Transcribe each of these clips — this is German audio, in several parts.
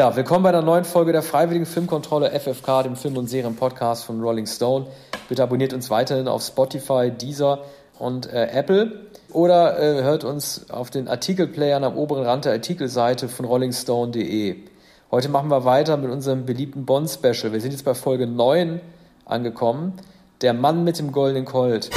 Ja, willkommen bei der neuen Folge der Freiwilligen Filmkontrolle FFK, dem Film- und Serienpodcast von Rolling Stone. Bitte abonniert uns weiterhin auf Spotify, Deezer und äh, Apple oder äh, hört uns auf den Artikelplayern am oberen Rand der Artikelseite von rollingstone.de. Heute machen wir weiter mit unserem beliebten Bond-Special. Wir sind jetzt bei Folge 9 angekommen. Der Mann mit dem goldenen Colt.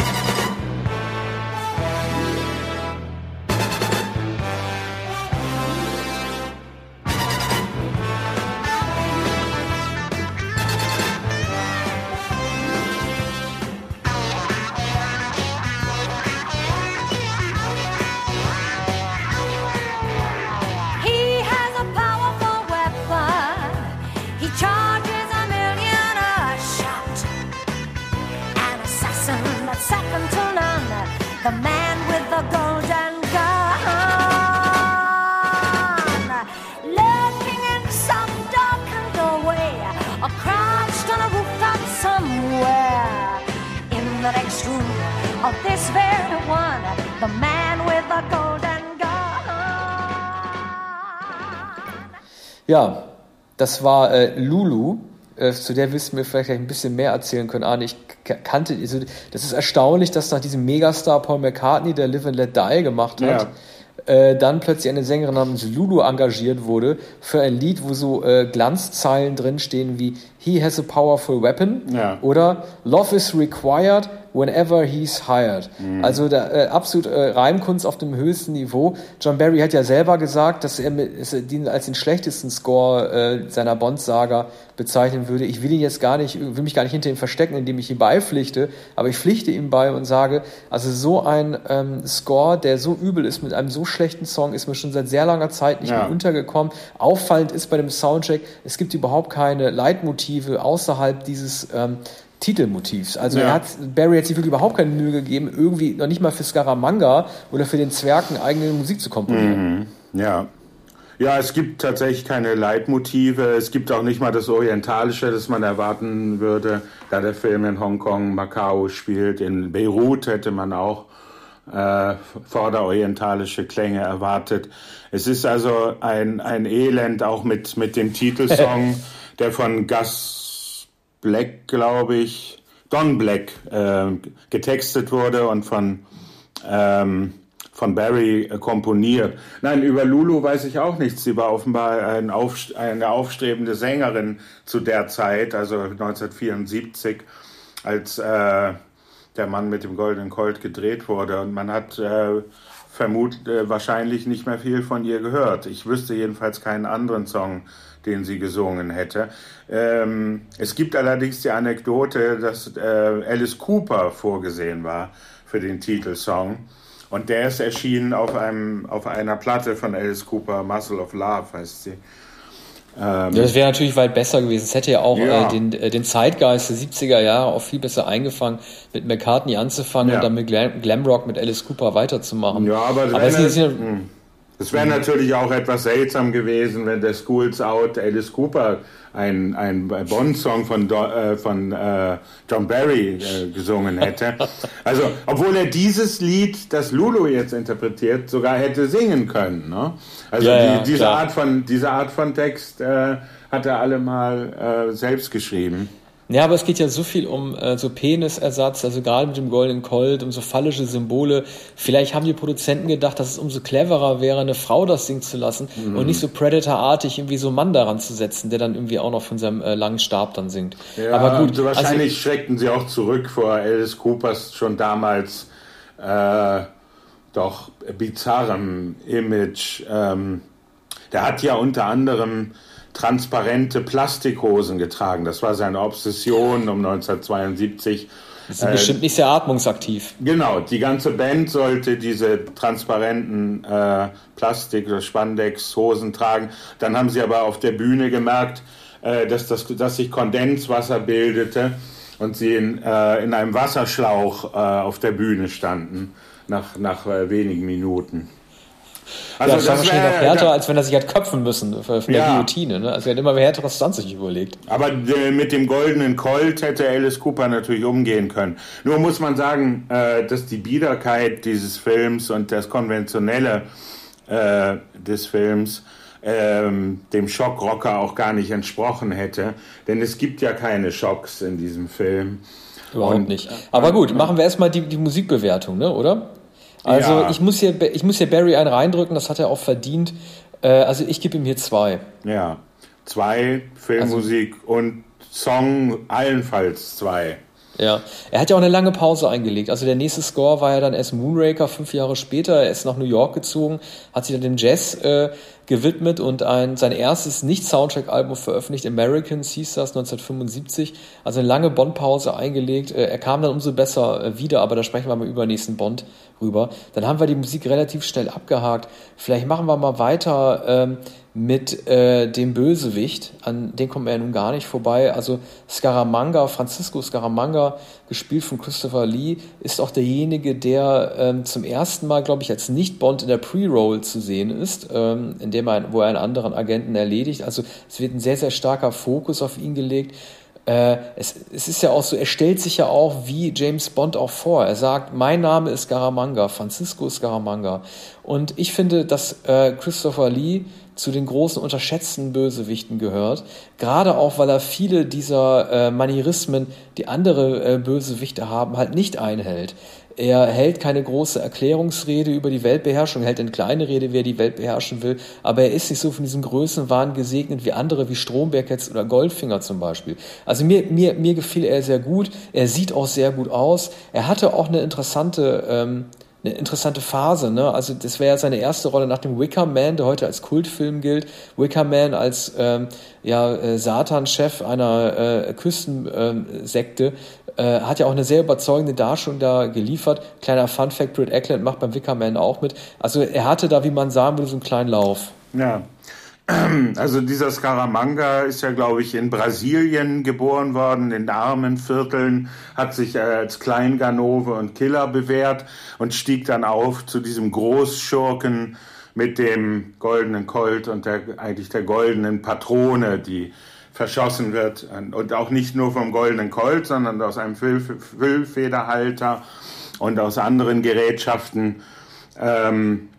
Ja, das war äh, Lulu. Äh, zu der wirst du mir vielleicht ein bisschen mehr erzählen können. Arne, ich kannte, also, das ist erstaunlich, dass nach diesem Megastar Paul McCartney, der Live and Let Die gemacht hat, ja. äh, dann plötzlich eine Sängerin namens Lulu engagiert wurde für ein Lied, wo so äh, Glanzzeilen drinstehen wie He has a powerful weapon ja. oder Love is required whenever he's hired. Mhm. Also da, äh, absolut äh, Reimkunst auf dem höchsten Niveau. John Barry hat ja selber gesagt, dass er, mit, dass er den als den schlechtesten Score äh, seiner Bond-Saga bezeichnen würde. Ich will ihn jetzt gar nicht, will mich gar nicht hinter ihm verstecken, indem ich ihm beipflichte, aber ich pflichte ihm bei und sage, also so ein ähm, Score, der so übel ist mit einem so schlechten Song, ist mir schon seit sehr langer Zeit nicht ja. mehr untergekommen. Auffallend ist bei dem Soundtrack, es gibt überhaupt keine Leitmotive außerhalb dieses ähm, Titelmotivs. Also ja. er hat, Barry hat sich wirklich überhaupt keine Mühe gegeben, irgendwie noch nicht mal für Scaramanga oder für den Zwergen eigene Musik zu komponieren. Mhm. Ja. Ja, es gibt tatsächlich keine Leitmotive. Es gibt auch nicht mal das Orientalische, das man erwarten würde, da der Film in Hongkong, Macau spielt. In Beirut hätte man auch äh, vorderorientalische Klänge erwartet. Es ist also ein, ein Elend auch mit, mit dem Titelsong, der von Gus Black, glaube ich, Don Black äh, getextet wurde und von, ähm, von Barry äh, komponiert. Nein, über Lulu weiß ich auch nichts. Sie war offenbar ein Aufst eine aufstrebende Sängerin zu der Zeit, also 1974, als äh, der Mann mit dem goldenen Colt gedreht wurde. Und man hat äh, vermutlich äh, wahrscheinlich nicht mehr viel von ihr gehört. Ich wüsste jedenfalls keinen anderen Song, den sie gesungen hätte. Ähm, es gibt allerdings die Anekdote, dass äh, Alice Cooper vorgesehen war für den Titelsong. Und der ist erschienen auf, einem, auf einer Platte von Alice Cooper, Muscle of Love heißt sie. Ähm, das wäre natürlich weit besser gewesen. Es hätte ja auch ja. Äh, den, äh, den Zeitgeist der 70er Jahre auch viel besser eingefangen, mit McCartney anzufangen ja. und dann mit Glam Glamrock mit Alice Cooper weiterzumachen. Ja, aber, aber es ist ja. Es wäre natürlich auch etwas seltsam gewesen, wenn der Schools Out Alice Cooper ein, ein Bond-Song von, äh, von äh, John Barry äh, gesungen hätte. Also, obwohl er dieses Lied, das Lulu jetzt interpretiert, sogar hätte singen können. Ne? Also ja, die, diese, Art von, diese Art von Text äh, hat er alle mal äh, selbst geschrieben. Ja, aber es geht ja so viel um äh, so Penisersatz, also gerade mit dem Golden Colt, um so phallische Symbole. Vielleicht haben die Produzenten gedacht, dass es umso cleverer wäre, eine Frau das singen zu lassen mhm. und nicht so Predator-artig irgendwie so einen Mann daran zu setzen, der dann irgendwie auch noch von seinem äh, langen Stab dann singt. Ja, aber gut. So wahrscheinlich also, schreckten sie auch zurück vor Alice Coopers schon damals äh, doch bizarrem Image. Ähm, der hat ja unter anderem transparente Plastikhosen getragen. Das war seine Obsession um 1972. Das ist äh, bestimmt nicht sehr atmungsaktiv. Genau, die ganze Band sollte diese transparenten äh, Plastik- oder Spandex-Hosen tragen. Dann haben sie aber auf der Bühne gemerkt, äh, dass, das, dass sich Kondenswasser bildete und sie in, äh, in einem Wasserschlauch äh, auf der Bühne standen nach, nach äh, wenigen Minuten. Also ja, das, das war wahrscheinlich noch härter, als wenn er sich hat köpfen müssen für ja. der Guillotine. Ne? Also er hat immer härtere Stunts sich überlegt. Aber äh, mit dem goldenen Colt hätte Alice Cooper natürlich umgehen können. Nur muss man sagen, äh, dass die Biederkeit dieses Films und das Konventionelle äh, des Films ähm, dem Schockrocker auch gar nicht entsprochen hätte. Denn es gibt ja keine Schocks in diesem Film. Überhaupt und, nicht. Aber gut, machen wir erstmal die, die Musikbewertung, ne, oder? Also ja. ich, muss hier, ich muss hier Barry einen reindrücken, das hat er auch verdient. Äh, also ich gebe ihm hier zwei. Ja, zwei Filmmusik also, und Song allenfalls zwei. Ja, er hat ja auch eine lange Pause eingelegt. Also der nächste Score war ja dann erst Moonraker fünf Jahre später. Er ist nach New York gezogen, hat sich dann dem Jazz äh, gewidmet und ein, sein erstes Nicht-Soundtrack-Album veröffentlicht. Americans hieß das 1975. Also eine lange Bond-Pause eingelegt. Äh, er kam dann umso besser äh, wieder, aber da sprechen wir mal über den nächsten Bond rüber. Dann haben wir die Musik relativ schnell abgehakt. Vielleicht machen wir mal weiter. Ähm, mit äh, dem Bösewicht, an den kommt man ja nun gar nicht vorbei. Also Scaramanga, Francisco Scaramanga, gespielt von Christopher Lee, ist auch derjenige, der ähm, zum ersten Mal, glaube ich, als Nicht-Bond in der Pre-Roll zu sehen ist, ähm, in er, wo er einen anderen Agenten erledigt. Also es wird ein sehr, sehr starker Fokus auf ihn gelegt. Äh, es, es ist ja auch so, er stellt sich ja auch wie James Bond auch vor. Er sagt, mein Name ist Scaramanga, Francisco Scaramanga. Und ich finde, dass äh, Christopher Lee zu den großen unterschätzten Bösewichten gehört. Gerade auch, weil er viele dieser äh, Manierismen, die andere äh, Bösewichte haben, halt nicht einhält. Er hält keine große Erklärungsrede über die Weltbeherrschung, hält eine kleine Rede, wer die Welt beherrschen will, aber er ist nicht so von diesem Größenwahn gesegnet wie andere, wie Stromberg jetzt oder Goldfinger zum Beispiel. Also mir, mir, mir gefiel er sehr gut, er sieht auch sehr gut aus, er hatte auch eine interessante ähm, eine interessante Phase. Ne? Also das wäre ja seine erste Rolle nach dem Wicker Man, der heute als Kultfilm gilt. Wicker Man als ähm, ja, äh, Satan-Chef einer äh, Küstensekte äh, hat ja auch eine sehr überzeugende Darstellung da geliefert. Kleiner Fun-Fact, Britt Eckland macht beim Wicker Man auch mit. Also er hatte da, wie man sagen würde, so einen kleinen Lauf. Ja, also dieser Scaramanga ist ja, glaube ich, in Brasilien geboren worden, in armen Vierteln, hat sich als Kleinganove und Killer bewährt und stieg dann auf zu diesem Großschurken mit dem goldenen Colt und der, eigentlich der goldenen Patrone, die verschossen wird. Und auch nicht nur vom goldenen Colt, sondern aus einem Füllfederhalter und aus anderen Gerätschaften. Ähm,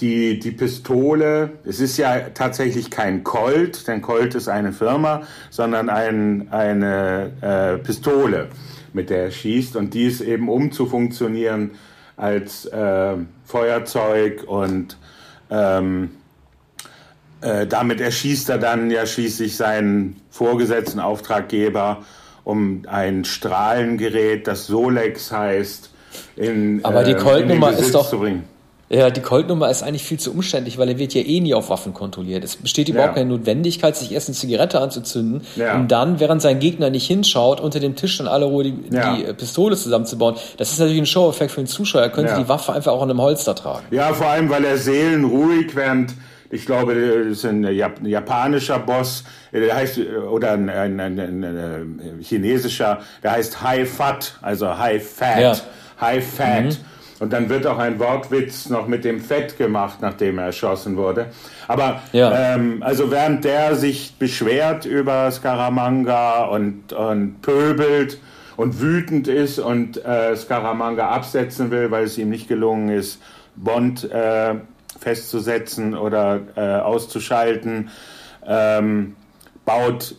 die, die Pistole, es ist ja tatsächlich kein Colt, denn Colt ist eine Firma, sondern ein, eine äh, Pistole, mit der er schießt und die ist eben um zu funktionieren als äh, Feuerzeug und ähm, äh, damit erschießt er dann ja schließlich seinen vorgesetzten Auftraggeber um ein Strahlengerät, das Solex heißt, in, Aber die Colt-Nummer ist doch, zu bringen. Ja, die Colt-Nummer ist eigentlich viel zu umständlich, weil er wird ja eh nie auf Waffen kontrolliert. Es besteht überhaupt ja. keine Notwendigkeit, sich erst eine Zigarette anzuzünden ja. und dann, während sein Gegner nicht hinschaut, unter dem Tisch dann alle Ruhe die, ja. die Pistole zusammenzubauen. Das ist natürlich ein Show-Effekt für den Zuschauer. Er könnte die Waffe einfach auch an einem Holster tragen. Ja, vor allem, weil er seelenruhig, während ich glaube, das ist ein japanischer Boss, der heißt, oder ein, ein, ein, ein chinesischer, der heißt High Fat, also High Fat, High Fat. Mhm. Und dann wird auch ein Wortwitz noch mit dem Fett gemacht, nachdem er erschossen wurde. Aber ja. ähm, also während der sich beschwert über Scaramanga und, und pöbelt und wütend ist und äh, Scaramanga absetzen will, weil es ihm nicht gelungen ist, Bond äh, festzusetzen oder äh, auszuschalten, ähm, baut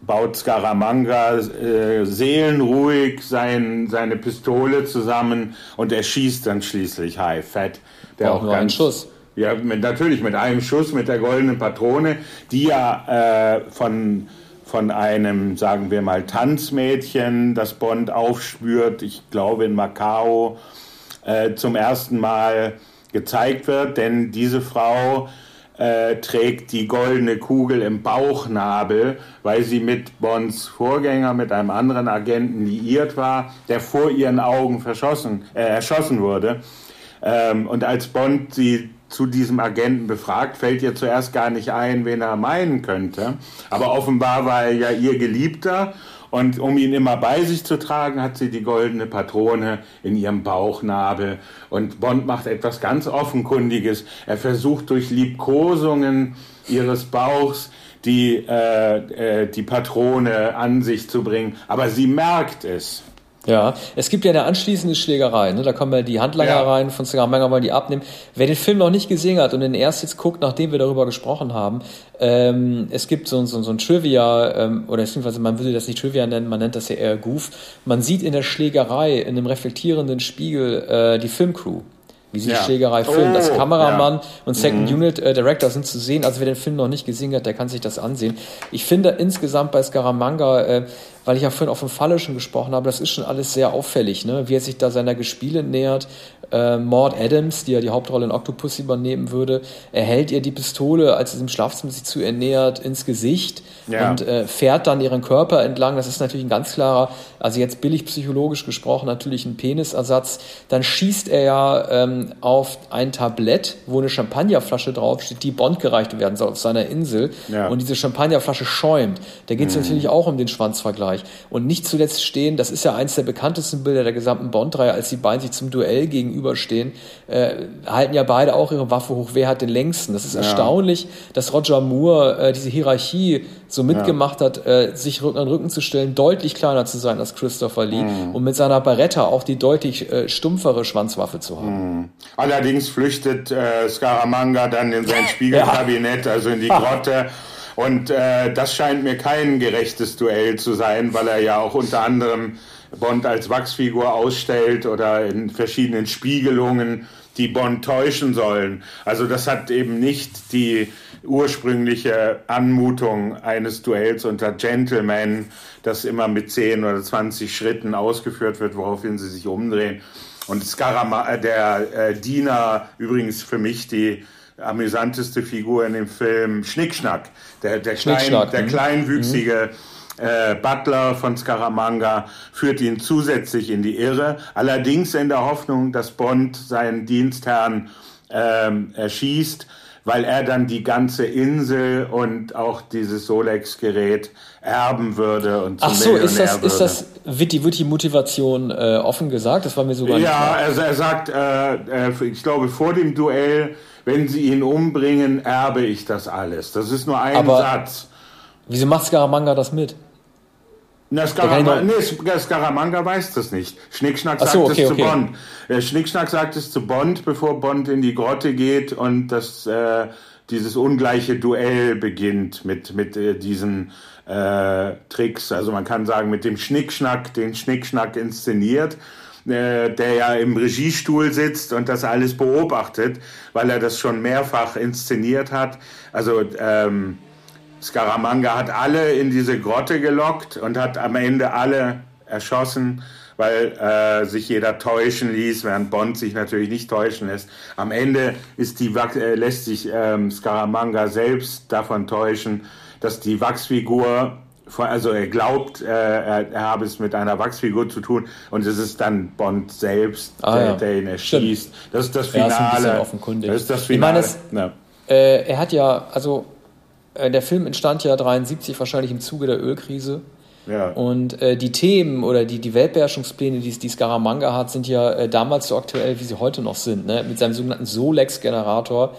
baut Scaramanga äh, seelenruhig sein, seine Pistole zusammen und er schießt dann schließlich High Fat. Der auch, auch nur ganz, einen Schuss. Ja, mit, natürlich mit einem Schuss, mit der goldenen Patrone, die ja äh, von, von einem, sagen wir mal, Tanzmädchen, das Bond aufspürt, ich glaube in Macau, äh, zum ersten Mal gezeigt wird, denn diese Frau äh, trägt die goldene Kugel im Bauchnabel, weil sie mit Bonds Vorgänger, mit einem anderen Agenten liiert war, der vor ihren Augen verschossen, äh, erschossen wurde. Ähm, und als Bond sie zu diesem Agenten befragt, fällt ihr zuerst gar nicht ein, wen er meinen könnte. Aber offenbar war er ja ihr Geliebter und um ihn immer bei sich zu tragen, hat sie die goldene Patrone in ihrem Bauchnabel. Und Bond macht etwas ganz Offenkundiges. Er versucht durch Liebkosungen ihres Bauchs die, äh, äh, die Patrone an sich zu bringen. Aber sie merkt es. Ja, es gibt ja eine anschließende Schlägerei, ne? da kommen ja die Handlanger ja. rein, von Scaramanga wollen die abnehmen. Wer den Film noch nicht gesehen hat und den erst jetzt guckt, nachdem wir darüber gesprochen haben, ähm, es gibt so, so, so ein Trivia, ähm, oder beziehungsweise man würde das nicht Trivia nennen, man nennt das ja eher Goof. Man sieht in der Schlägerei, in einem reflektierenden Spiegel, äh, die Filmcrew wie sie ja. Schlägerei filmen. Oh, das Kameramann ja. und Second mhm. Unit äh, Director sind zu sehen. Also wer den Film noch nicht gesehen hat, der kann sich das ansehen. Ich finde insgesamt bei Scaramanga äh, weil ich ja vorhin auch vom Falle schon gesprochen habe, das ist schon alles sehr auffällig, ne? wie er sich da seiner Gespiele nähert. Äh, Maud Adams, die ja die Hauptrolle in Octopus übernehmen würde, erhält ihr die Pistole, als es im Schlafzimmer sich zu ihr nähert, ins Gesicht ja. und äh, fährt dann ihren Körper entlang. Das ist natürlich ein ganz klarer, also jetzt billig psychologisch gesprochen, natürlich ein Penisersatz. Dann schießt er ja ähm, auf ein Tablett, wo eine Champagnerflasche draufsteht, die Bond gereicht werden soll auf seiner Insel. Ja. Und diese Champagnerflasche schäumt. Da geht es mhm. natürlich auch um den Schwanzvergleich. Bereich. Und nicht zuletzt stehen, das ist ja eins der bekanntesten Bilder der gesamten Bond-Reihe, als die beiden sich zum Duell gegenüberstehen, äh, halten ja beide auch ihre Waffe hoch, wer hat den längsten. Das ist ja. erstaunlich, dass Roger Moore äh, diese Hierarchie so mitgemacht ja. hat, äh, sich Rücken an Rücken zu stellen, deutlich kleiner zu sein als Christopher Lee mhm. und mit seiner Barretta auch die deutlich äh, stumpfere Schwanzwaffe zu haben. Mhm. Allerdings flüchtet äh, Scaramanga dann in sein Spiegelkabinett, ja. also in die Grotte. Und äh, das scheint mir kein gerechtes Duell zu sein, weil er ja auch unter anderem Bond als Wachsfigur ausstellt oder in verschiedenen Spiegelungen, die Bond täuschen sollen. Also das hat eben nicht die ursprüngliche Anmutung eines Duells unter Gentlemen, das immer mit 10 oder 20 Schritten ausgeführt wird, woraufhin sie sich umdrehen. Und Skarama, äh, der äh, Diener, übrigens für mich die amüsanteste Figur in dem Film Schnickschnack. Der, der, Klein, der mhm. kleinwüchsige mhm. äh, Butler von Scaramanga führt ihn zusätzlich in die Irre. Allerdings in der Hoffnung, dass Bond seinen Dienstherrn ähm, erschießt, weil er dann die ganze Insel und auch dieses Solex-Gerät erben würde und zum Ach so, ist das, würde. ist das, wird die, wird die Motivation äh, offen gesagt? Das war mir sogar nicht Ja, also er sagt, äh, äh, ich glaube, vor dem Duell wenn sie ihn umbringen, erbe ich das alles. Das ist nur ein Aber Satz. Wieso macht Scaramanga das mit? Na, Scaramanga, nee, Scaramanga weiß das nicht. Schnickschnack sagt so, okay, es zu okay. Bond. Äh, Schnickschnack sagt es zu Bond, bevor Bond in die Grotte geht und das, äh, dieses ungleiche Duell beginnt mit, mit äh, diesen äh, Tricks. Also man kann sagen, mit dem Schnickschnack, den Schnickschnack inszeniert äh, der ja im Regiestuhl sitzt und das alles beobachtet, weil er das schon mehrfach inszeniert hat. Also ähm, Scaramanga hat alle in diese Grotte gelockt und hat am Ende alle erschossen, weil äh, sich jeder täuschen ließ, während Bond sich natürlich nicht täuschen lässt. Am Ende ist die, äh, lässt sich ähm, Scaramanga selbst davon täuschen, dass die Wachsfigur also er glaubt, er, er, habe es mit einer Wachsfigur zu tun und es ist dann Bond selbst, ah, der, ja. der, ihn erschießt. Stimmt. Das ist das Finale. Ja, ist das ist das Finale. Ich meine, es, ja. äh, er hat ja, also äh, der Film entstand ja 73 wahrscheinlich im Zuge der Ölkrise. Ja. Und äh, die Themen oder die, die Weltbeherrschungspläne, die, die Scaramanga hat, sind ja äh, damals so aktuell, wie sie heute noch sind. Ne? Mit seinem sogenannten Solex-Generator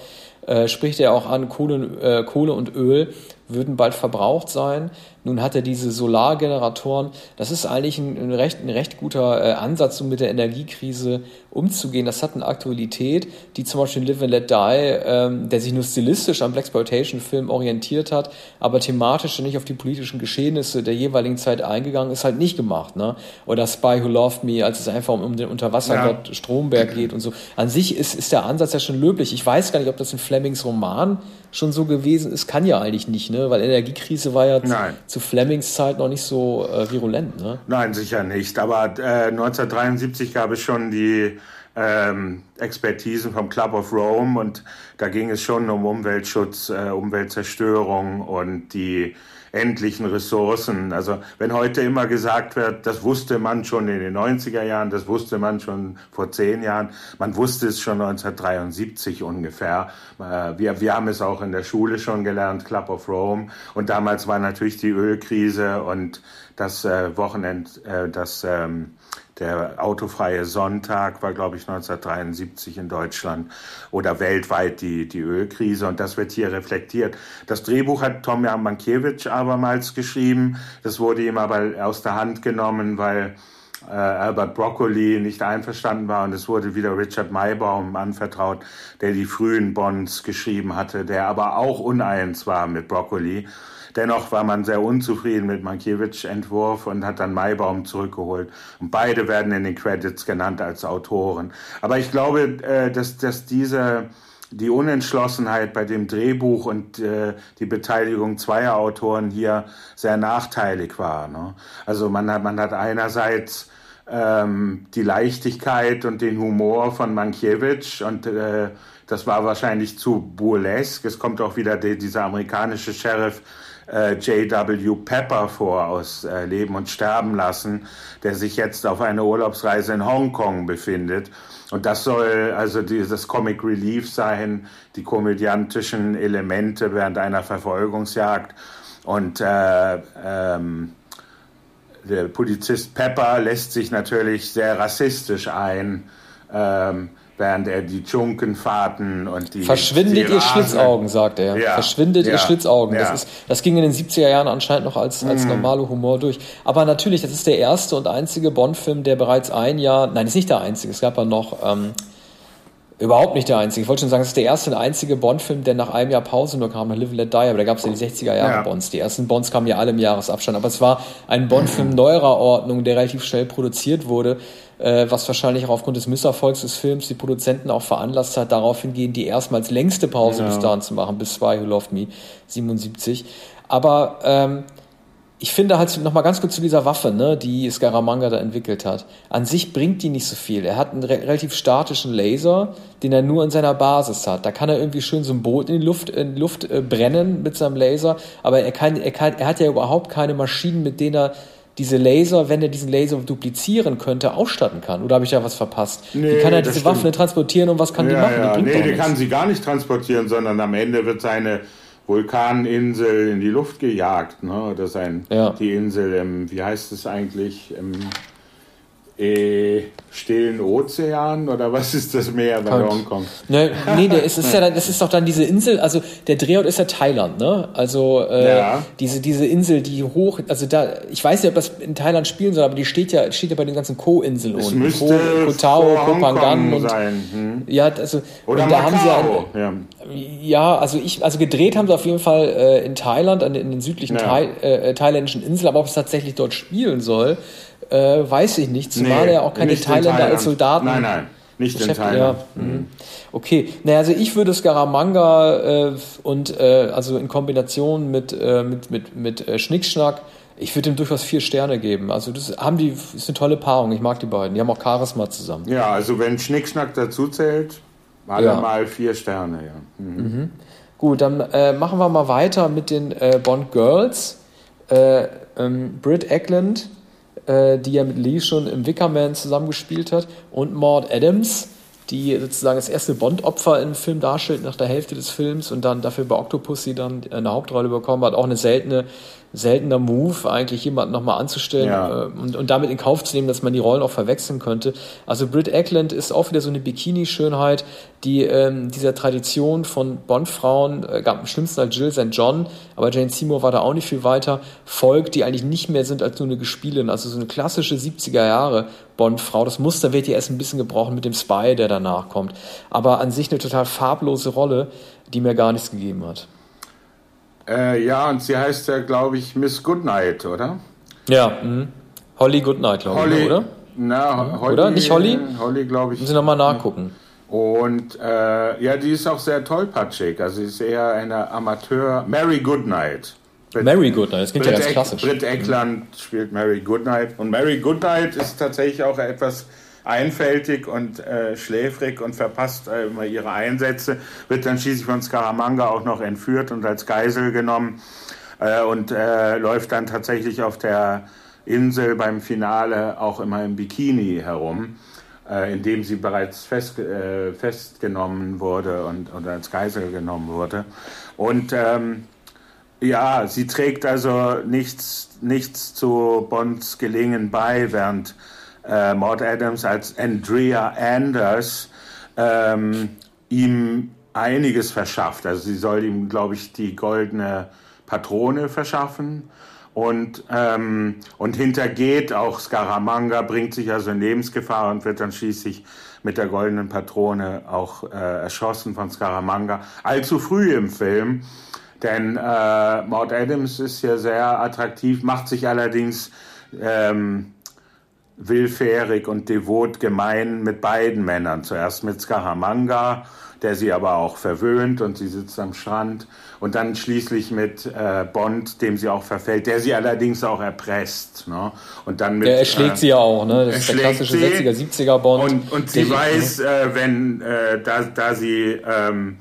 äh, spricht er auch an, Kohle, äh, Kohle und Öl würden bald verbraucht sein. Nun hat er diese Solargeneratoren. Das ist eigentlich ein, ein recht, ein recht guter äh, Ansatz, um mit der Energiekrise umzugehen. Das hat eine Aktualität, die zum Beispiel Live and Let Die, ähm, der sich nur stilistisch am Blaxploitation-Film orientiert hat, aber thematisch nicht auf die politischen Geschehnisse der jeweiligen Zeit eingegangen ist, halt nicht gemacht. Ne? Oder Spy Who Loved Me, als es einfach um, um den Unterwassergott ja. Stromberg geht und so. An sich ist, ist der Ansatz ja schon löblich. Ich weiß gar nicht, ob das in Flemings Roman schon so gewesen ist. Kann ja eigentlich nicht, ne? weil Energiekrise war ja Nein zu Flemings Zeit noch nicht so äh, virulent, ne? Nein, sicher nicht. Aber äh, 1973 gab es schon die ähm, Expertisen vom Club of Rome und da ging es schon um Umweltschutz, äh, Umweltzerstörung und die endlichen Ressourcen. Also wenn heute immer gesagt wird, das wusste man schon in den 90er Jahren, das wusste man schon vor zehn Jahren, man wusste es schon 1973 ungefähr. Äh, wir, wir haben es auch in der Schule schon gelernt, Club of Rome. Und damals war natürlich die Ölkrise und das äh, Wochenend, äh, das ähm, der autofreie Sonntag war, glaube ich, 1973 in Deutschland oder weltweit die, die Ölkrise und das wird hier reflektiert. Das Drehbuch hat Tomja Mankiewicz abermals geschrieben. Das wurde ihm aber aus der Hand genommen, weil äh, Albert Broccoli nicht einverstanden war und es wurde wieder Richard Maybaum anvertraut, der die frühen Bonds geschrieben hatte, der aber auch uneins war mit Broccoli. Dennoch war man sehr unzufrieden mit Mankiewicz Entwurf und hat dann Maybaum zurückgeholt. Und beide werden in den Credits genannt als Autoren. Aber ich glaube, äh, dass, dass diese die Unentschlossenheit bei dem Drehbuch und äh, die Beteiligung zweier Autoren hier sehr nachteilig war. Ne? Also man hat, man hat einerseits ähm, die Leichtigkeit und den Humor von Mankiewicz und äh, das war wahrscheinlich zu burlesque. Es kommt auch wieder die, dieser amerikanische Sheriff äh, J.W. Pepper vor aus äh, Leben und Sterben lassen, der sich jetzt auf einer Urlaubsreise in Hongkong befindet und das soll also dieses Comic Relief sein, die komödiantischen Elemente während einer Verfolgungsjagd. Und äh, ähm, der Polizist Pepper lässt sich natürlich sehr rassistisch ein. Ähm, während er die Dschunkenfahrten und die. Verschwindet die ihr Schlitzaugen, sagt er. Ja. Verschwindet ja. ihr Schlitzaugen. Das, ja. ist, das ging in den 70er Jahren anscheinend noch als, als mm. normale Humor durch. Aber natürlich, das ist der erste und einzige Bond-Film, der bereits ein Jahr, nein, ist nicht der einzige, es gab ja noch, ähm, überhaupt nicht der einzige. Ich wollte schon sagen, es ist der erste und einzige Bond-Film, der nach einem Jahr Pause nur kam, nach Live Let Die, aber da gab es ja die 60er Jahre ja. Bonds. Die ersten Bonds kamen ja alle im Jahresabstand. Aber es war ein Bond-Film neuerer Ordnung, der relativ schnell produziert wurde was wahrscheinlich auch aufgrund des Misserfolgs des Films die Produzenten auch veranlasst hat, darauf hingehen, die erstmals längste Pause ja. bis dahin zu machen, bis zwei Who Loved Me, 77. Aber ähm, ich finde halt noch mal ganz kurz zu dieser Waffe, ne, die Scaramanga da entwickelt hat. An sich bringt die nicht so viel. Er hat einen re relativ statischen Laser, den er nur in seiner Basis hat. Da kann er irgendwie schön so ein Boot in die Luft, in Luft äh, brennen mit seinem Laser, aber er, kann, er, kann, er hat ja überhaupt keine Maschinen, mit denen er diese Laser, wenn er diesen Laser duplizieren könnte, ausstatten kann. Oder habe ich da was verpasst? Nee, Wie kann er diese Waffen transportieren und was kann ja, die machen? Ja. Die nee, die kann sie gar nicht transportieren, sondern am Ende wird seine Vulkaninsel in die Luft gejagt. Ne? Oder sein, ja. die Insel im, wie heißt es eigentlich, im äh, stillen Ozean oder was ist das Meer bei Kann. Hongkong? Ne, nee, der ist, ist ja, das ist doch dann diese Insel, also der Drehort ist ja Thailand, ne? Also äh, ja. diese, diese Insel, die hoch, also da, ich weiß nicht, ob das in Thailand spielen soll, aber die steht ja, steht ja bei den ganzen Co-Inseln unten. Müsste Ko, Koh Tao, Koh Phangan und. Hm. ja, also oder und da haben sie ja, ja, ja, also ich, also gedreht haben sie auf jeden Fall äh, in Thailand, in, in den südlichen ja. Thai, äh, thailändischen Inseln, aber ob es tatsächlich dort spielen soll, äh, weiß ich nicht, zumal nee, er auch keine Thailänder als Soldaten. Nein, nein, nicht in Thailand. Ja. Mhm. Okay, naja, also ich würde Scaramanga äh, und äh, also in Kombination mit, äh, mit, mit, mit äh, Schnickschnack, ich würde ihm durchaus vier Sterne geben. Also das haben die, ist eine tolle Paarung. Ich mag die beiden. Die haben auch Charisma zusammen. Ja, also wenn Schnickschnack dazu zählt, alle ja. mal vier Sterne, ja. Mhm. Mhm. Gut, dann äh, machen wir mal weiter mit den äh, Bond Girls. Äh, ähm, Britt Eklund äh, die ja mit Lee schon im Wickerman zusammengespielt hat, und Maud Adams, die sozusagen das erste Bond-Opfer im Film darstellt nach der Hälfte des Films und dann dafür bei Octopussy dann eine Hauptrolle bekommen hat. Auch eine seltene seltener Move, eigentlich jemanden nochmal anzustellen ja. äh, und, und damit in Kauf zu nehmen, dass man die Rollen auch verwechseln könnte. Also Britt Eklund ist auch wieder so eine Bikini-Schönheit, die ähm, dieser Tradition von Bond-Frauen, äh, am schlimmsten als Jill St. John, aber Jane Seymour war da auch nicht viel weiter, folgt, die eigentlich nicht mehr sind als nur eine Gespielin. Also so eine klassische 70er Jahre Bond-Frau. Das Muster wird ja erst ein bisschen gebrochen mit dem Spy, der danach kommt. Aber an sich eine total farblose Rolle, die mir gar nichts gegeben hat. Äh, ja, und sie heißt ja, glaube ich, Miss Goodnight, oder? Ja, mh. Holly Goodnight, glaube ich, oder? Na, Holly, oder? Nicht Holly? Holly, glaube ich. Müssen Sie nochmal nachgucken. Und äh, ja, die ist auch sehr tollpatschig. Also sie ist eher eine Amateur. Mary Goodnight. Brit, Mary Goodnight, das klingt Brit ja ganz klassisch. Britt Eckland mhm. spielt Mary Goodnight. Und Mary Goodnight ist tatsächlich auch etwas einfältig und äh, schläfrig und verpasst äh, immer ihre Einsätze, wird dann schließlich von Scaramanga auch noch entführt und als Geisel genommen äh, und äh, läuft dann tatsächlich auf der Insel beim Finale auch immer im Bikini herum, äh, in dem sie bereits fest, äh, festgenommen wurde und, und als Geisel genommen wurde. Und ähm, ja, sie trägt also nichts, nichts zu Bonds Gelingen bei, während äh, Maud Adams als Andrea Anders ähm, ihm einiges verschafft. Also sie soll ihm, glaube ich, die goldene Patrone verschaffen und, ähm, und hintergeht auch Scaramanga, bringt sich also in Lebensgefahr und wird dann schließlich mit der goldenen Patrone auch äh, erschossen von Scaramanga. Allzu früh im Film, denn äh, Maud Adams ist ja sehr attraktiv, macht sich allerdings ähm, willfährig und devot gemein mit beiden Männern. Zuerst mit Scaramanga, der sie aber auch verwöhnt und sie sitzt am Strand. Und dann schließlich mit äh, Bond, dem sie auch verfällt, der sie allerdings auch erpresst. Ne? Und dann mit, der erschlägt äh, sie ja auch, ne? Das ist der klassische 60er, 70er Bond. Und, und sie weiß, äh, wenn, äh, da, da sie, ähm,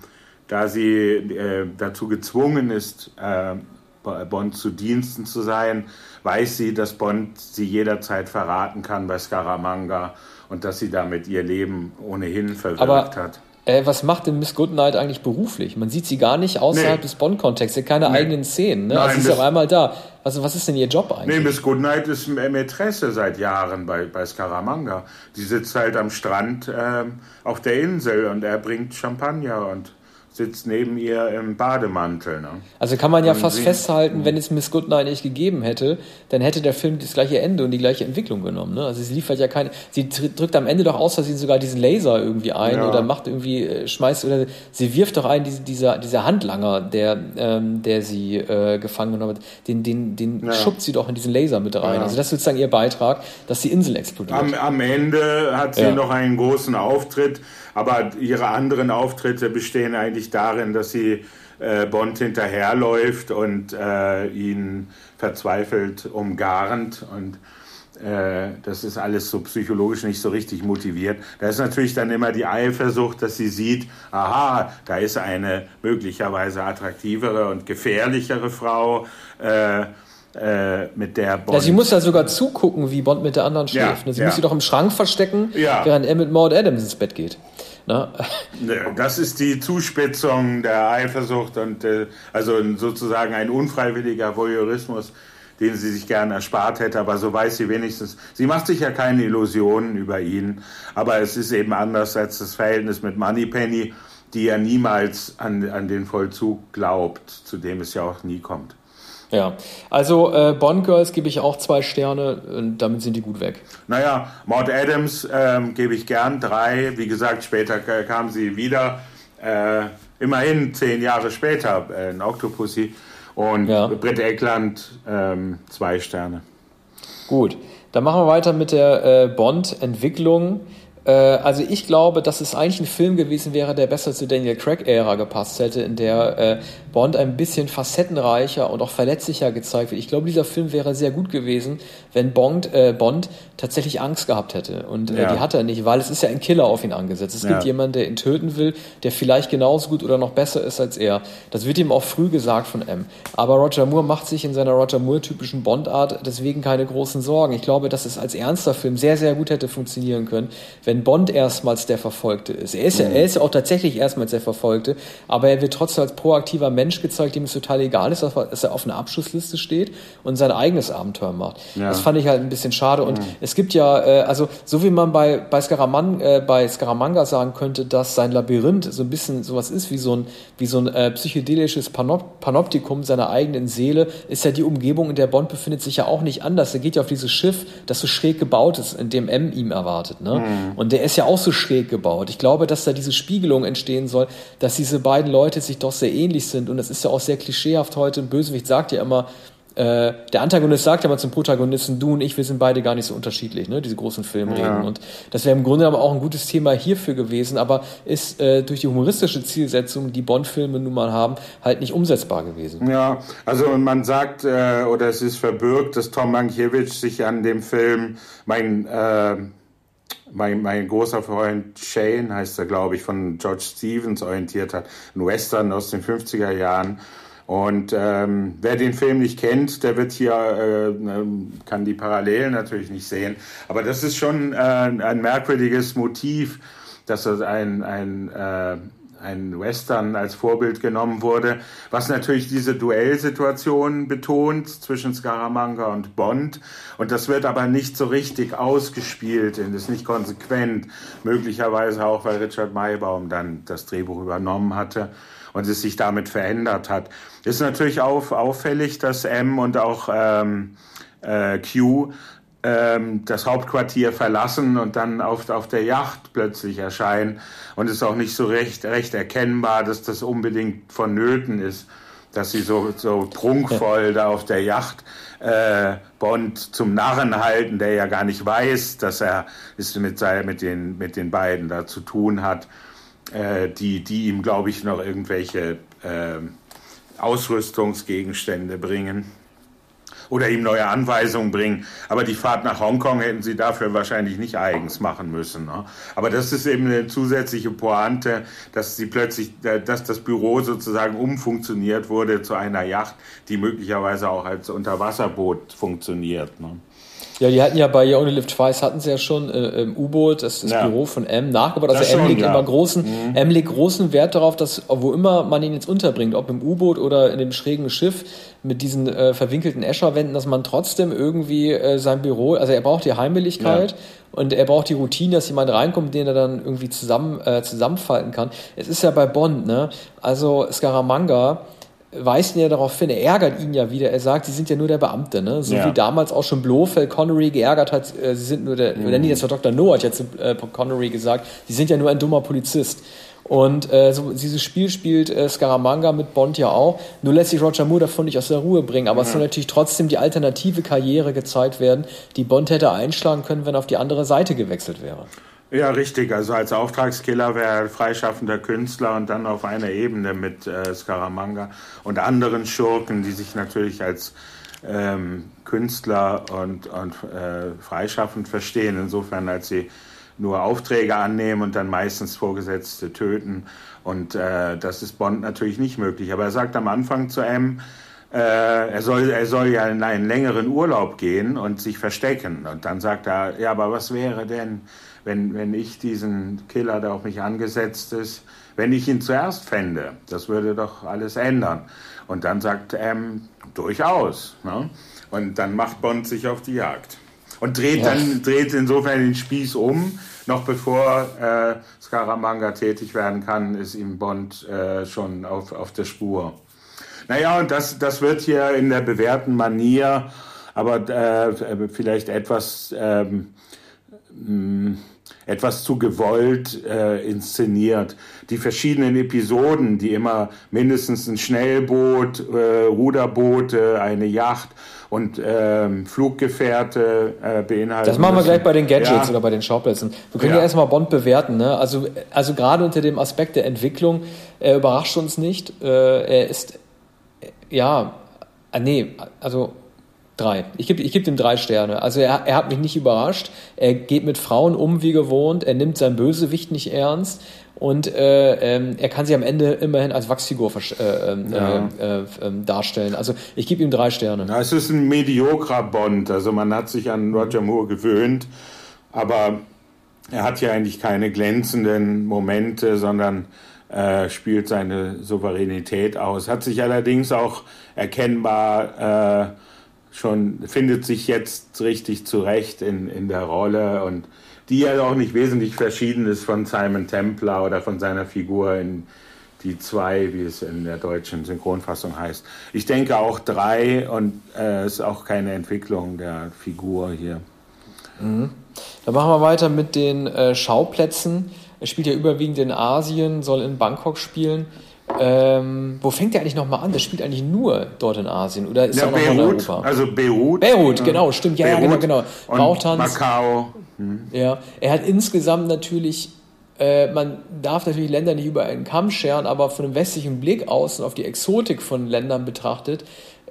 da sie äh, dazu gezwungen ist, äh, Bond zu Diensten zu sein, weiß sie, dass Bond sie jederzeit verraten kann bei Scaramanga und dass sie damit ihr Leben ohnehin verwirkt Aber, hat. Äh, was macht denn Miss Goodnight eigentlich beruflich? Man sieht sie gar nicht außerhalb nee. des Bond-Kontexts, keine nee. eigenen Szenen. Ne? Nein, also sie ist auf einmal da. Also was ist denn ihr Job eigentlich? Nee, Miss Goodnight ist Mätresse seit Jahren bei, bei Scaramanga. Die sitzt halt am Strand äh, auf der Insel und er bringt Champagner und sitzt neben ihr im Bademantel. Ne? Also kann man ja und fast festhalten, wenn es Miss Goodnight nicht gegeben hätte, dann hätte der Film das gleiche Ende und die gleiche Entwicklung genommen. Ne? Also sie liefert ja keine, sie drückt am Ende doch aus Versehen sogar diesen Laser irgendwie ein ja. oder macht irgendwie, äh, schmeißt oder sie wirft doch ein, diese, dieser, dieser Handlanger, der, ähm, der sie äh, gefangen genommen hat, den, den, den ja. schubt sie doch in diesen Laser mit rein. Ja. Also das ist sozusagen ihr Beitrag, dass die Insel explodiert. Am, am Ende hat sie noch einen großen Auftritt aber ihre anderen Auftritte bestehen eigentlich darin, dass sie äh, Bond hinterherläuft und äh, ihn verzweifelt umgarnt und äh, das ist alles so psychologisch nicht so richtig motiviert. Da ist natürlich dann immer die Eifersucht, dass sie sieht, aha, da ist eine möglicherweise attraktivere und gefährlichere Frau. Äh, äh, mit der Bond. Ja, sie muss ja sogar zugucken, wie Bond mit der anderen schläft. Ja, ne? sie ja. muss sie doch im Schrank verstecken, ja. während er mit Maud Adams ins Bett geht. Ne? Das ist die Zuspitzung der Eifersucht und äh, also sozusagen ein unfreiwilliger Voyeurismus, den sie sich gern erspart hätte, aber so weiß sie wenigstens. Sie macht sich ja keine Illusionen über ihn, aber es ist eben anders als das Verhältnis mit Moneypenny, die ja niemals an, an den Vollzug glaubt, zu dem es ja auch nie kommt. Ja, also äh, Bond Girls gebe ich auch zwei Sterne und damit sind die gut weg. Naja, Maud Adams ähm, gebe ich gern drei. Wie gesagt, später kam sie wieder. Äh, immerhin zehn Jahre später äh, in Octopussy. Und ja. Britt Eckland ähm, zwei Sterne. Gut, dann machen wir weiter mit der äh, Bond-Entwicklung. Äh, also ich glaube, dass es eigentlich ein Film gewesen wäre, der besser zu Daniel Craig-Ära gepasst hätte, in der äh, Bond ein bisschen facettenreicher und auch verletzlicher gezeigt wird. Ich glaube, dieser Film wäre sehr gut gewesen, wenn Bond, äh, Bond tatsächlich Angst gehabt hätte. Und äh, ja. die hat er nicht, weil es ist ja ein Killer auf ihn angesetzt. Es ja. gibt jemanden, der ihn töten will, der vielleicht genauso gut oder noch besser ist als er. Das wird ihm auch früh gesagt von M. Aber Roger Moore macht sich in seiner Roger Moore-typischen Bond-Art deswegen keine großen Sorgen. Ich glaube, dass es als ernster Film sehr, sehr gut hätte funktionieren können, wenn Bond erstmals der Verfolgte ist. Er ist, mhm. ja, er ist ja auch tatsächlich erstmals der Verfolgte, aber er wird trotzdem als proaktiver Mensch gezeigt, dem es total egal ist, dass er auf einer Abschlussliste steht und sein eigenes Abenteuer macht. Ja. Das fand ich halt ein bisschen schade. Und mhm. es gibt ja, äh, also so wie man bei, bei, Skaraman, äh, bei Scaramanga sagen könnte, dass sein Labyrinth so ein bisschen sowas ist wie so ein, wie so ein äh, psychedelisches Panop Panoptikum seiner eigenen Seele, ist ja die Umgebung, in der Bond befindet sich ja auch nicht anders. Er geht ja auf dieses Schiff, das so schräg gebaut ist, in dem M ihm erwartet. Ne? Mhm. Und der ist ja auch so schräg gebaut. Ich glaube, dass da diese Spiegelung entstehen soll, dass diese beiden Leute sich doch sehr ähnlich sind und das ist ja auch sehr klischeehaft heute. Ein Bösewicht sagt ja immer, äh, der Antagonist sagt ja mal zum Protagonisten, du und ich, wir sind beide gar nicht so unterschiedlich, ne, diese großen Filmreden. Ja. Und das wäre im Grunde aber auch ein gutes Thema hierfür gewesen, aber ist äh, durch die humoristische Zielsetzung, die Bond-Filme nun mal haben, halt nicht umsetzbar gewesen. Ja, also man sagt, äh, oder es ist verbürgt, dass Tom Mankiewicz sich an dem Film, mein, äh, mein, mein großer Freund Shane, heißt er, glaube ich, von George Stevens orientiert hat, ein Western aus den 50er Jahren. Und ähm, wer den Film nicht kennt, der wird hier, äh, kann die Parallelen natürlich nicht sehen. Aber das ist schon äh, ein merkwürdiges Motiv, dass das ein, ein äh, ein Western als Vorbild genommen wurde, was natürlich diese Duellsituation betont zwischen Scaramanga und Bond. Und das wird aber nicht so richtig ausgespielt und ist nicht konsequent. Möglicherweise auch, weil Richard Maybaum dann das Drehbuch übernommen hatte und es sich damit verändert hat. Ist natürlich auch auffällig, dass M und auch ähm, äh, Q ähm, das Hauptquartier verlassen und dann auf, auf der Yacht plötzlich erscheinen. Und es ist auch nicht so recht, recht erkennbar, dass das unbedingt vonnöten ist, dass sie so, so prunkvoll da auf der Yacht äh, Bond zum Narren halten, der ja gar nicht weiß, dass er es mit, mit, den, mit den beiden da zu tun hat, äh, die, die ihm, glaube ich, noch irgendwelche äh, Ausrüstungsgegenstände bringen oder ihm neue Anweisungen bringen. Aber die Fahrt nach Hongkong hätten sie dafür wahrscheinlich nicht eigens machen müssen. Ne? Aber das ist eben eine zusätzliche Pointe, dass sie plötzlich, äh, dass das Büro sozusagen umfunktioniert wurde zu einer Yacht, die möglicherweise auch als Unterwasserboot funktioniert. Ne? Ja, die hatten ja bei You Only Live Twice hatten sie ja schon äh, im U-Boot, das, das ja. Büro von M nachgebaut. Also M legt ja. immer großen, mhm. M legt großen Wert darauf, dass wo immer man ihn jetzt unterbringt, ob im U-Boot oder in dem schrägen Schiff mit diesen äh, verwinkelten Escherwänden, dass man trotzdem irgendwie äh, sein Büro, also er braucht die Heimeligkeit ja. und er braucht die Routine, dass jemand reinkommt, den er dann irgendwie zusammen äh, zusammenfalten kann. Es ist ja bei Bond, ne? Also Scaramanga weist ihn ja darauf hin, er ärgert ihn ja wieder. Er sagt, sie sind ja nur der Beamte, ne? So ja. wie damals auch schon Blofeld Connery geärgert hat, äh, sie sind nur der, mhm. oder nee, das war Dr. No hat ja zu äh, Connery gesagt, sie sind ja nur ein dummer Polizist. Und äh, so, dieses Spiel spielt äh, Scaramanga mit Bond ja auch. Nur lässt sich Roger Moore davon nicht aus der Ruhe bringen. Aber mhm. es soll natürlich trotzdem die alternative Karriere gezeigt werden, die Bond hätte einschlagen können, wenn er auf die andere Seite gewechselt wäre. Ja, richtig. Also als Auftragskiller wäre er freischaffender Künstler und dann auf einer Ebene mit äh, Scaramanga und anderen Schurken, die sich natürlich als ähm, Künstler und, und äh, freischaffend verstehen, insofern als sie nur Aufträge annehmen und dann meistens Vorgesetzte töten. Und äh, das ist Bond natürlich nicht möglich. Aber er sagt am Anfang zu M, äh, er, soll, er soll ja in einen längeren Urlaub gehen und sich verstecken. Und dann sagt er, ja, aber was wäre denn, wenn, wenn ich diesen Killer, der auf mich angesetzt ist, wenn ich ihn zuerst fände, das würde doch alles ändern. Und dann sagt M, durchaus. Ne? Und dann macht Bond sich auf die Jagd. Und dreht ja. dann dreht insofern den Spieß um. Noch bevor äh, Scaramanga tätig werden kann, ist ihm Bond äh, schon auf, auf der Spur. Naja, und das, das wird hier in der bewährten Manier, aber äh, vielleicht etwas ähm, etwas zu gewollt äh, inszeniert. Die verschiedenen Episoden, die immer mindestens ein Schnellboot, äh, Ruderboote, eine Yacht und ähm, Fluggefährte äh, beinhalten. Das machen wir gleich bei den Gadgets ja. oder bei den Schauplätzen. Wir können ja, ja erstmal Bond bewerten. Ne? Also, also gerade unter dem Aspekt der Entwicklung, er überrascht uns nicht. Äh, er ist, ja, äh, nee, also Drei. Ich gebe ich geb ihm drei Sterne. Also er, er hat mich nicht überrascht. Er geht mit Frauen um wie gewohnt. Er nimmt sein Bösewicht nicht ernst. Und äh, ähm, er kann sie am Ende immerhin als Wachsfigur äh, ähm, ja. äh, ähm, darstellen. Also ich gebe ihm drei Sterne. Ja, es ist ein mediokrer Bond. Also man hat sich an Roger Moore gewöhnt. Aber er hat ja eigentlich keine glänzenden Momente, sondern äh, spielt seine Souveränität aus. Hat sich allerdings auch erkennbar äh, schon, findet sich jetzt richtig zurecht in, in der Rolle und die ja auch nicht wesentlich verschieden ist von Simon Templar oder von seiner Figur in die zwei, wie es in der deutschen Synchronfassung heißt. Ich denke auch drei und es äh, ist auch keine Entwicklung der Figur hier. Mhm. Dann machen wir weiter mit den äh, Schauplätzen. Er spielt ja überwiegend in Asien, soll in Bangkok spielen. Ähm, wo fängt der eigentlich nochmal an? Der spielt eigentlich nur dort in Asien oder ist ja, er noch Beirut, in Europa? Also Beirut. Beirut, genau, stimmt. Ja, Beirut ja genau, genau. Bauchtanz. Macau. Hm. Ja, er hat insgesamt natürlich, äh, man darf natürlich Länder nicht über einen Kamm scheren, aber von einem westlichen Blick aus und auf die Exotik von Ländern betrachtet,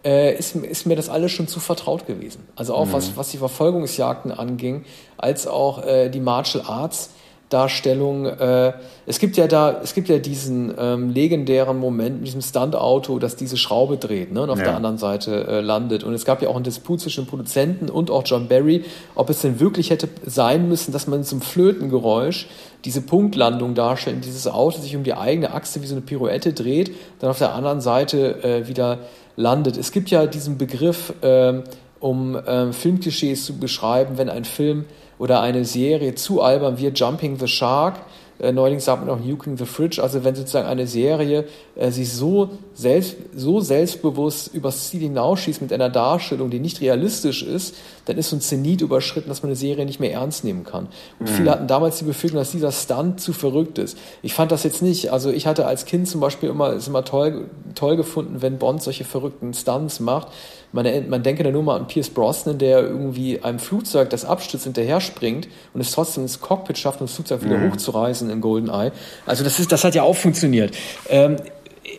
äh, ist, ist, mir das alles schon zu vertraut gewesen. Also auch mhm. was, was die Verfolgungsjagden anging, als auch äh, die Martial Arts Darstellung. Äh, es gibt ja da, es gibt ja diesen ähm, legendären Moment mit diesem Stunt-Auto, das diese Schraube dreht ne, und auf ja. der anderen Seite äh, landet. Und es gab ja auch einen Disput zwischen dem Produzenten und auch John Barry, ob es denn wirklich hätte sein müssen, dass man zum Flötengeräusch diese Punktlandung darstellt, dieses Auto sich um die eigene Achse wie so eine Pirouette dreht, dann auf der anderen Seite äh, wieder landet. Es gibt ja diesen Begriff, ähm, um ähm, Filmklischees zu beschreiben, wenn ein Film oder eine Serie zu albern wird, Jumping the Shark, äh, neulich sagt man auch Nuking the Fridge, also wenn sozusagen eine Serie äh, sich so, selbst, so selbstbewusst übers Ziel hinausschießt mit einer Darstellung, die nicht realistisch ist, dann ist so ein Zenit überschritten, dass man eine Serie nicht mehr ernst nehmen kann. Und mhm. viele hatten damals die Befürchtung, dass dieser Stunt zu verrückt ist. Ich fand das jetzt nicht. Also ich hatte als Kind zum Beispiel immer, ist immer toll, toll gefunden, wenn Bond solche verrückten Stunts macht. Man, man denke da nur mal an Pierce Brosnan, der irgendwie einem Flugzeug, das abstürzt, hinterher springt und es trotzdem ins Cockpit schafft, um das Flugzeug wieder mhm. hochzureißen in GoldenEye. Also das ist, das hat ja auch funktioniert. Ähm,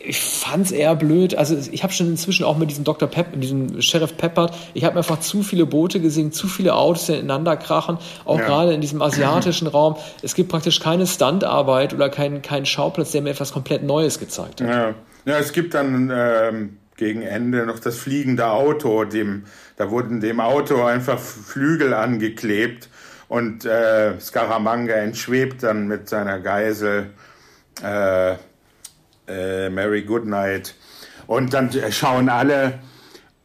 ich fand's eher blöd. Also ich habe schon inzwischen auch mit diesem Dr. Pep, mit diesem Sheriff Peppert, ich habe einfach zu viele Boote gesehen, zu viele Autos die ineinander krachen, auch ja. gerade in diesem asiatischen Raum. Es gibt praktisch keine Standarbeit oder keinen kein Schauplatz, der mir etwas komplett Neues gezeigt hat. Ja, ja es gibt dann ähm, gegen Ende noch das fliegende Auto. Dem, da wurden dem Auto einfach Flügel angeklebt und äh, Scaramanga entschwebt dann mit seiner Geisel äh, äh, Mary Goodnight. Und dann schauen alle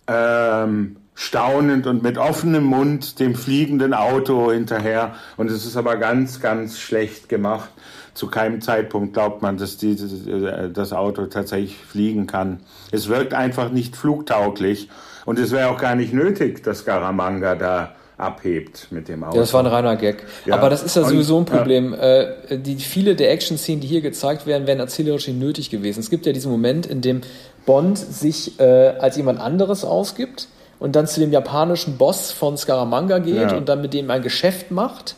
ähm, staunend und mit offenem Mund dem fliegenden Auto hinterher. Und es ist aber ganz, ganz schlecht gemacht zu keinem Zeitpunkt glaubt man, dass dieses, äh, das Auto tatsächlich fliegen kann. Es wirkt einfach nicht flugtauglich und es wäre auch gar nicht nötig, dass Garamanga da abhebt mit dem Auto. Ja, das war ein reiner Gag. Ja. Aber das ist ja sowieso ein Problem. Ja. Äh, die, viele der Action-Szenen, die hier gezeigt werden, wären erzählerisch nicht nötig gewesen. Es gibt ja diesen Moment, in dem Bond sich äh, als jemand anderes ausgibt und dann zu dem japanischen Boss von Scaramanga geht ja. und dann mit dem ein Geschäft macht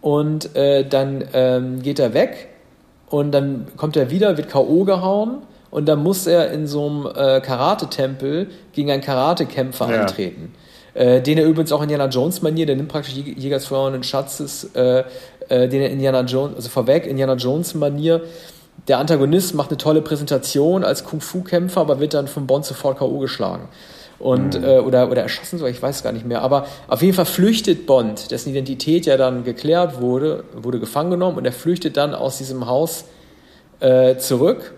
und äh, dann ähm, geht er weg und dann kommt er wieder, wird K.O. gehauen und dann muss er in so einem äh, Karate-Tempel gegen einen Karatekämpfer ja. antreten. Äh, den er übrigens auch Indiana Jones-Manier, der nimmt praktisch Jägers verlorenen Schatzes, äh, äh, den er Indiana Jones, also vorweg, Indiana Jones-Manier. Der Antagonist macht eine tolle Präsentation als Kung-Fu-Kämpfer, aber wird dann von Bond sofort K.O. geschlagen und mhm. äh, oder oder erschossen sogar, ich weiß gar nicht mehr. Aber auf jeden Fall flüchtet Bond, dessen Identität ja dann geklärt wurde, wurde gefangen genommen und er flüchtet dann aus diesem Haus äh, zurück.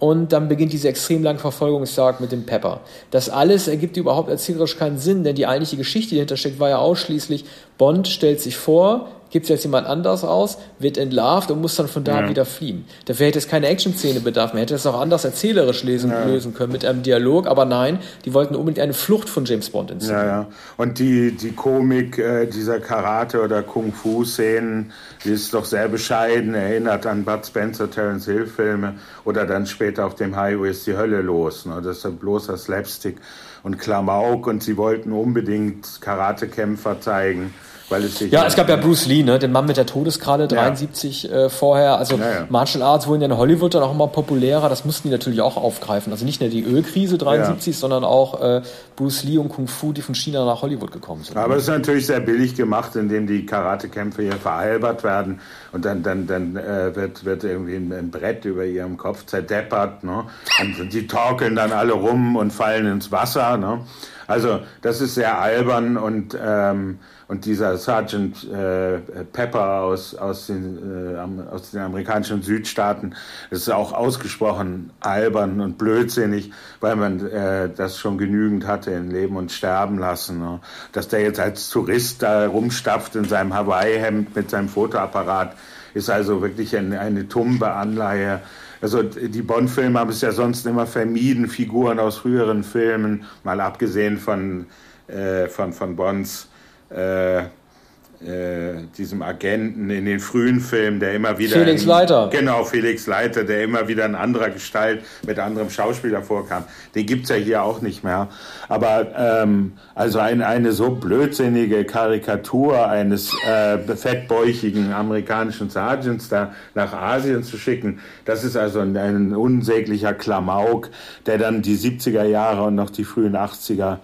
Und dann beginnt diese extrem lange Verfolgungsjagd mit dem Pepper. Das alles ergibt überhaupt erzählerisch keinen Sinn, denn die eigentliche Geschichte, die dahinter steckt, war ja ausschließlich, Bond stellt sich vor, gibt es jetzt jemand anders aus, wird entlarvt und muss dann von da ja. wieder fliehen. Dafür hätte es keine Action-Szene bedarf. Man hätte es auch anders erzählerisch lesen, ja. lösen können mit einem Dialog, aber nein, die wollten unbedingt eine Flucht von James Bond inszenieren. Ja, ja. Und die, die Komik äh, dieser Karate- oder Kung-Fu-Szenen, die ist doch sehr bescheiden, erinnert an Bud Spencer, Terence Hill-Filme oder dann später auf dem Highway ist die Hölle los. Ne? Das ist bloßer Slapstick und Klamauk und sie wollten unbedingt Karatekämpfer zeigen weil es sich ja, es gab ja Bruce Lee, ne, den Mann mit der Todeskralle, 73 ja. äh, vorher. Also ja, ja. Martial Arts wurden ja in Hollywood dann auch immer populärer. Das mussten die natürlich auch aufgreifen. Also nicht nur die Ölkrise 73, sondern auch äh, Bruce Lee und Kung Fu, die von China nach Hollywood gekommen sind. Aber es ist natürlich sehr billig gemacht, indem die Karatekämpfe hier veralbert werden und dann, dann, dann äh, wird, wird irgendwie ein, ein, Brett über ihrem Kopf zerdeppert. Ne? Und die torkeln dann alle rum und fallen ins Wasser. Ne? Also das ist sehr albern und ähm, und dieser Sergeant äh, Pepper aus, aus, den, äh, aus den amerikanischen Südstaaten, das ist auch ausgesprochen albern und blödsinnig, weil man äh, das schon genügend hatte in Leben und Sterben lassen. Ne? Dass der jetzt als Tourist da rumstapft in seinem Hawaii-Hemd mit seinem Fotoapparat, ist also wirklich eine, eine tumbe Anleihe. Also die Bond-Filme haben es ja sonst immer vermieden, Figuren aus früheren Filmen, mal abgesehen von, äh, von, von Bonds diesem Agenten in den frühen Filmen, der immer wieder. Felix in, Leiter. Genau, Felix Leiter, der immer wieder in anderer Gestalt mit anderem Schauspieler vorkam. Den gibt es ja hier auch nicht mehr. Aber ähm, also ein, eine so blödsinnige Karikatur eines äh, fettbäuchigen amerikanischen Sergeants da nach Asien zu schicken, das ist also ein, ein unsäglicher Klamauk, der dann die 70er Jahre und noch die frühen 80er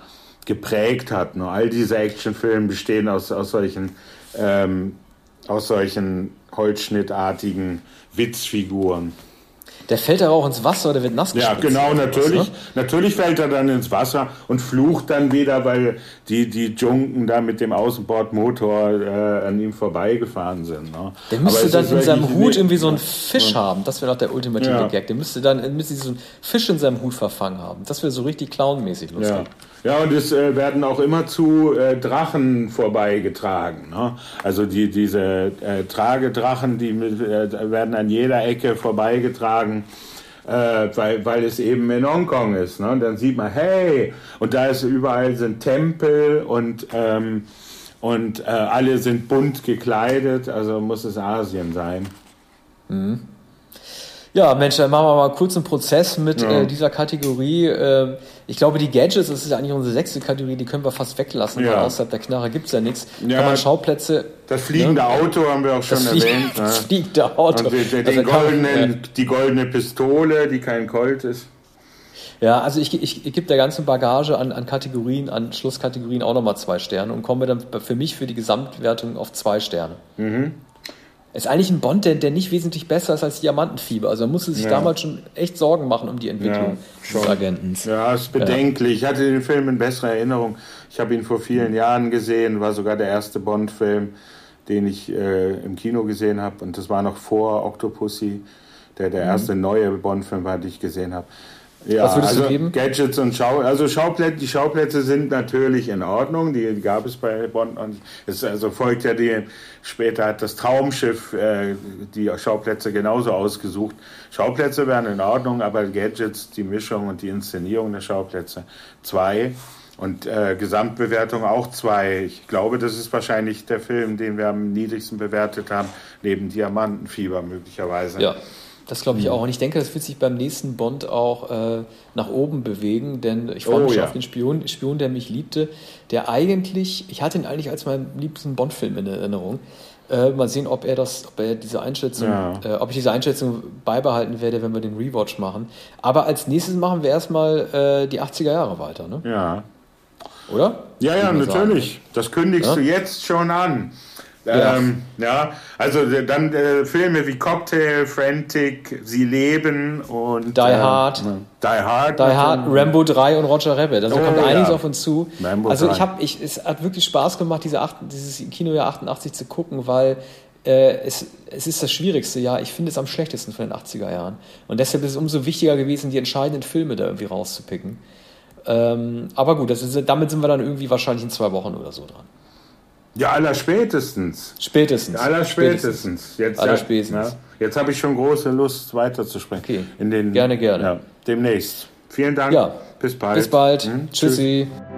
geprägt hat. All diese Actionfilme bestehen aus, aus solchen, ähm, aus solchen holzschnittartigen Witzfiguren. Der fällt aber auch ins Wasser oder wird nass Ja, genau, natürlich. Was, ne? Natürlich fällt er dann ins Wasser und flucht dann wieder, weil die, die Junken da mit dem Außenbordmotor äh, an ihm vorbeigefahren sind. Ne? Der müsste dann in seinem Hut irgendwie so einen Fisch ja. haben. Das wäre doch der ultimative ja. Gag. Der müsste dann müsste so einen Fisch in seinem Hut verfangen haben. Das wäre so richtig clownmäßig lustig. Ja. Ja, und es äh, werden auch immer zu äh, Drachen vorbeigetragen. Ne? Also die, diese äh, Tragedrachen, die äh, werden an jeder Ecke vorbeigetragen, äh, weil, weil es eben in Hongkong ist. Ne? Und dann sieht man, hey, und da ist überall sind Tempel und, ähm, und äh, alle sind bunt gekleidet, also muss es Asien sein. Mhm. Ja, Mensch, dann machen wir mal kurz einen Prozess mit ja. äh, dieser Kategorie. Äh, ich glaube, die Gadgets, das ist ja eigentlich unsere sechste Kategorie, die können wir fast weglassen, ja. weil außerhalb der Knarre gibt es ja nichts. Ja, Kann man Schauplätze. Das fliegende ne? Auto haben wir auch schon das erwähnt. Das ne? fliegende Auto. Und die, also goldenen, die goldene Pistole, die kein Colt ist. Ja, also ich, ich, ich gebe der ganzen Bagage an, an Kategorien, an Schlusskategorien auch nochmal zwei Sterne und komme dann für mich für die Gesamtwertung auf zwei Sterne. Mhm. Ist eigentlich ein Bond, der, der nicht wesentlich besser ist als Diamantenfieber. Also man musste sich ja. damals schon echt Sorgen machen um die Entwicklung ja, des Agenten. Ja, ist bedenklich. Ich hatte den Film in besserer Erinnerung. Ich habe ihn vor vielen Jahren gesehen, war sogar der erste Bond-Film, den ich äh, im Kino gesehen habe. Und das war noch vor Octopussy, der der mhm. erste neue Bond-Film war, den ich gesehen habe. Ja, Was würdest also du geben? Gadgets und Schau, also Schauplätze, die Schauplätze sind natürlich in Ordnung, die gab es bei Bond und es also folgt ja die, später hat das Traumschiff äh, die Schauplätze genauso ausgesucht. Schauplätze wären in Ordnung, aber Gadgets, die Mischung und die Inszenierung der Schauplätze zwei und äh, Gesamtbewertung auch zwei. Ich glaube, das ist wahrscheinlich der Film, den wir am niedrigsten bewertet haben, neben Diamantenfieber möglicherweise. Ja. Das glaube ich mhm. auch. Und ich denke, das wird sich beim nächsten Bond auch äh, nach oben bewegen, denn ich freue mich oh, ja. auf den Spion, Spion, der mich liebte, der eigentlich, ich hatte ihn eigentlich als meinen liebsten Bond-Film in Erinnerung. Äh, mal sehen, ob er das, ob er diese Einschätzung, ja. äh, ob ich diese Einschätzung beibehalten werde, wenn wir den Rewatch machen. Aber als nächstes machen wir erstmal äh, die 80er Jahre weiter, ne? Ja. Oder? Ja, ja, natürlich. Sagen. Das kündigst ja? du jetzt schon an. Ja. Ähm, ja, also dann äh, Filme wie Cocktail, Frantic, Sie leben und Die Hard. Ähm, Die Hard. Die Hard, Rambo 3 und Roger Rabbit. Also oh, kommt einiges ja. auf uns zu. Rambo also 3. ich habe, ich, es hat wirklich Spaß gemacht, diese acht, dieses Kinojahr 88 zu gucken, weil äh, es, es ist das schwierigste Jahr. Ich finde es am schlechtesten von den 80er Jahren. Und deshalb ist es umso wichtiger gewesen, die entscheidenden Filme da irgendwie rauszupicken. Ähm, aber gut, ist, damit sind wir dann irgendwie wahrscheinlich in zwei Wochen oder so dran. Ja, aller spätestens. Spätestens. Aller spätestens. Jetzt, aller spätestens. Ja, jetzt habe ich schon große Lust, weiterzusprechen. Okay. In den, gerne, gerne. Ja, demnächst. Vielen Dank. Ja. Bis bald. Bis bald. Hm? Tschüssi. Tschüss.